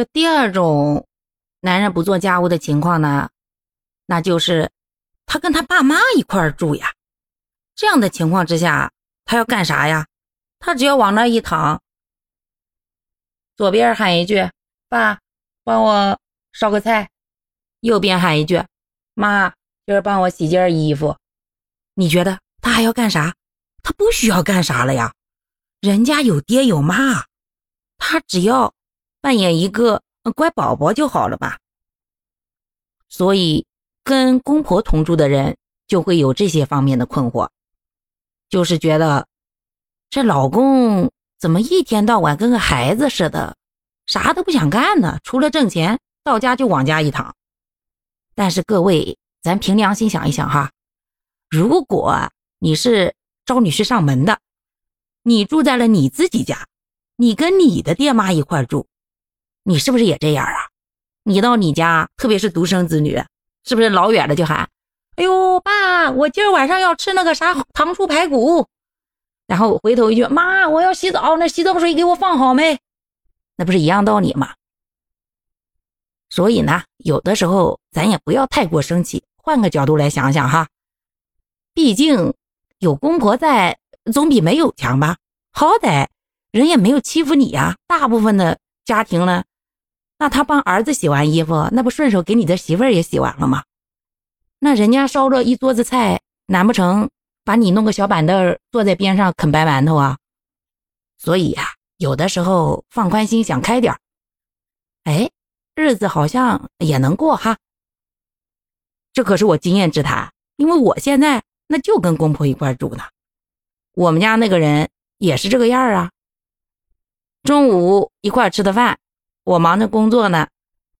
这第二种男人不做家务的情况呢，那就是他跟他爸妈一块儿住呀。这样的情况之下，他要干啥呀？他只要往那一躺，左边喊一句“爸，帮我烧个菜”，右边喊一句“妈，今儿帮我洗件衣服”。你觉得他还要干啥？他不需要干啥了呀，人家有爹有妈，他只要扮演一个乖宝宝就好了吧。所以，跟公婆同住的人就会有这些方面的困惑，就是觉得这老公怎么一天到晚跟个孩子似的，啥都不想干呢？除了挣钱，到家就往家一躺。但是各位，咱凭良心想一想哈，如果你是。招女婿上门的，你住在了你自己家，你跟你的爹妈一块住，你是不是也这样啊？你到你家，特别是独生子女，是不是老远的就喊：“哎呦，爸，我今儿晚上要吃那个啥糖醋排骨。”然后回头一句：“妈，我要洗澡，那洗澡水给我放好没？”那不是一样道理吗？所以呢，有的时候咱也不要太过生气，换个角度来想想哈，毕竟。有公婆在，总比没有强吧？好歹人也没有欺负你呀。大部分的家庭呢，那他帮儿子洗完衣服，那不顺手给你的媳妇儿也洗完了吗？那人家烧了一桌子菜，难不成把你弄个小板凳坐在边上啃白馒头啊？所以呀，有的时候放宽心，想开点哎，日子好像也能过哈。这可是我经验之谈，因为我现在。那就跟公婆一块住呢，我们家那个人也是这个样啊。中午一块吃的饭，我忙着工作呢，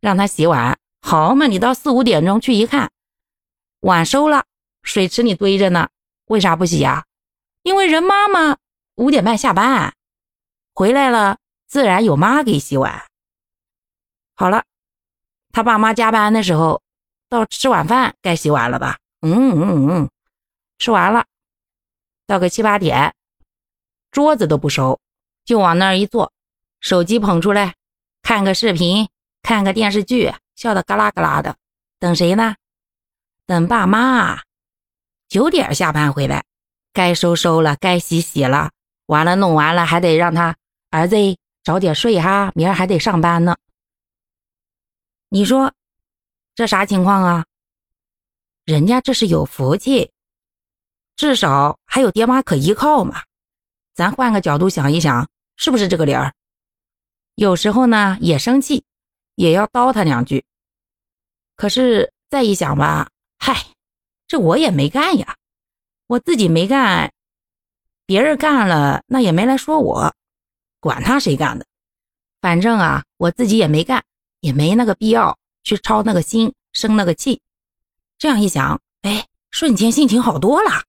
让他洗碗。好嘛，你到四五点钟去一看，碗收了，水池里堆着呢。为啥不洗呀？因为人妈妈五点半下班，回来了自然有妈给洗碗。好了，他爸妈加班的时候，到吃晚饭该洗碗了吧？嗯嗯嗯。吃完了，到个七八点，桌子都不收，就往那儿一坐，手机捧出来，看个视频，看个电视剧，笑得嘎啦嘎啦的。等谁呢？等爸妈。九点下班回来，该收收了，该洗洗了，完了弄完了，还得让他儿子早点睡哈，明儿还得上班呢。你说这啥情况啊？人家这是有福气。至少还有爹妈可依靠嘛，咱换个角度想一想，是不是这个理儿？有时候呢也生气，也要叨他两句。可是再一想吧，嗨，这我也没干呀，我自己没干，别人干了那也没来说我，管他谁干的，反正啊我自己也没干，也没那个必要去操那个心，生那个气。这样一想，哎，瞬间心情好多了。